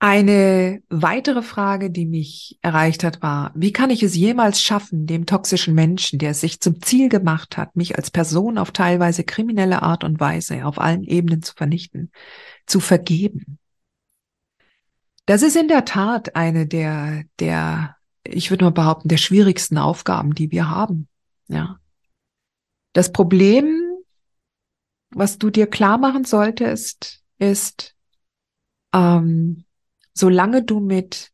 Eine weitere Frage, die mich erreicht hat, war, wie kann ich es jemals schaffen, dem toxischen Menschen, der es sich zum Ziel gemacht hat, mich als Person auf teilweise kriminelle Art und Weise auf allen Ebenen zu vernichten, zu vergeben? Das ist in der Tat eine der, der, ich würde mal behaupten, der schwierigsten Aufgaben, die wir haben. Ja. Das Problem, was du dir klar machen solltest, ist, ähm, solange du mit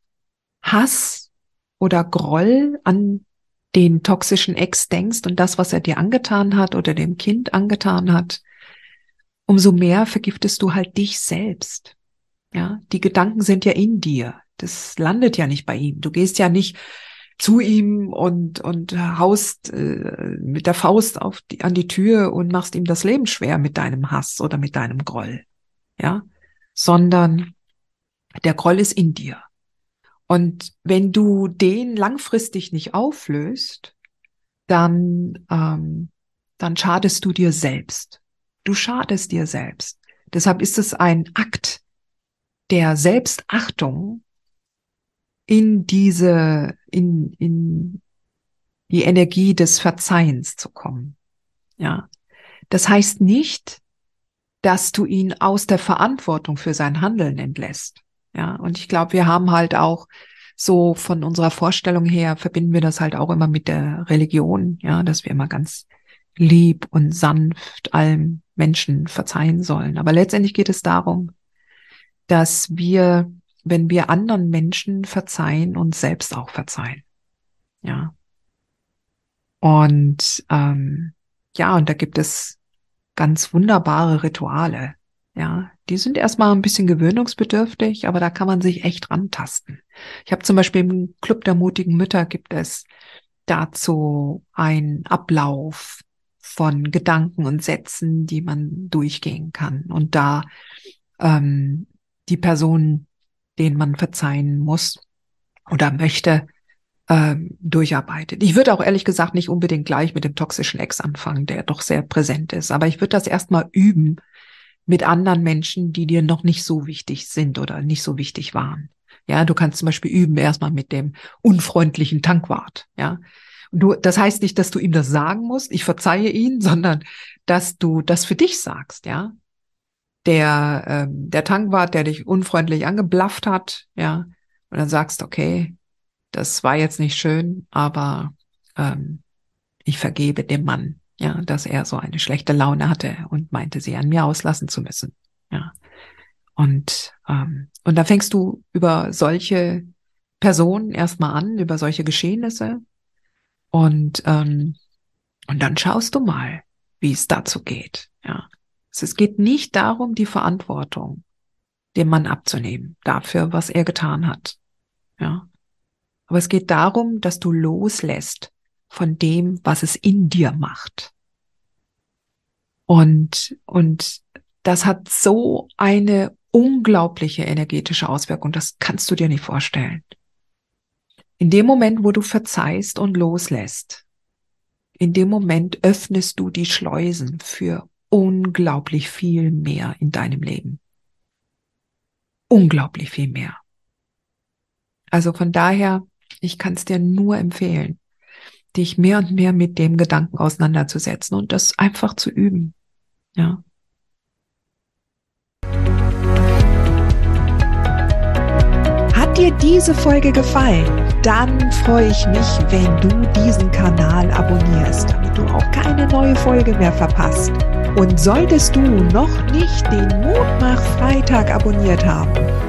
Hass oder Groll an den toxischen Ex denkst und das, was er dir angetan hat oder dem Kind angetan hat, umso mehr vergiftest du halt dich selbst. Ja, die Gedanken sind ja in dir. Das landet ja nicht bei ihm. Du gehst ja nicht zu ihm und und haust äh, mit der Faust auf die, an die Tür und machst ihm das Leben schwer mit deinem Hass oder mit deinem Groll. Ja, sondern der Groll ist in dir. Und wenn du den langfristig nicht auflöst, dann, ähm, dann schadest du dir selbst. Du schadest dir selbst. Deshalb ist es ein Akt der Selbstachtung, in diese, in, in die Energie des Verzeihens zu kommen. Ja. Das heißt nicht, dass du ihn aus der Verantwortung für sein Handeln entlässt. Ja, und ich glaube, wir haben halt auch so von unserer Vorstellung her verbinden wir das halt auch immer mit der Religion, ja, dass wir immer ganz lieb und sanft allen Menschen verzeihen sollen. Aber letztendlich geht es darum, dass wir, wenn wir anderen Menschen verzeihen, uns selbst auch verzeihen. Ja. Und ähm, ja, und da gibt es ganz wunderbare Rituale, ja, die sind erstmal ein bisschen gewöhnungsbedürftig, aber da kann man sich echt rantasten. Ich habe zum Beispiel im Club der mutigen Mütter gibt es dazu einen Ablauf von Gedanken und Sätzen, die man durchgehen kann. Und da ähm, die Person, denen man verzeihen muss oder möchte, ähm, durcharbeitet. Ich würde auch ehrlich gesagt nicht unbedingt gleich mit dem toxischen Ex anfangen, der doch sehr präsent ist. Aber ich würde das erstmal üben, mit anderen Menschen, die dir noch nicht so wichtig sind oder nicht so wichtig waren. Ja, du kannst zum Beispiel üben erstmal mit dem unfreundlichen Tankwart. Ja, du, das heißt nicht, dass du ihm das sagen musst, ich verzeihe ihn, sondern dass du das für dich sagst. Ja, der ähm, der Tankwart, der dich unfreundlich angeblafft hat. Ja, und dann sagst, okay, das war jetzt nicht schön, aber ähm, ich vergebe dem Mann ja, dass er so eine schlechte Laune hatte und meinte, sie an mir auslassen zu müssen. Ja. Und, ähm, und da fängst du über solche Personen erstmal an, über solche Geschehnisse. Und, ähm, und dann schaust du mal, wie es dazu geht. Ja. Es geht nicht darum, die Verantwortung dem Mann abzunehmen, dafür, was er getan hat. Ja. Aber es geht darum, dass du loslässt von dem, was es in dir macht. Und, und das hat so eine unglaubliche energetische Auswirkung, das kannst du dir nicht vorstellen. In dem Moment, wo du verzeihst und loslässt, in dem Moment öffnest du die Schleusen für unglaublich viel mehr in deinem Leben. Unglaublich viel mehr. Also von daher, ich kann es dir nur empfehlen dich mehr und mehr mit dem Gedanken auseinanderzusetzen und das einfach zu üben. Ja. dir diese Folge gefallen, dann freue ich mich, wenn du diesen Kanal abonnierst, damit du auch keine neue Folge mehr verpasst. Und solltest du noch nicht den Mutmach Freitag abonniert haben,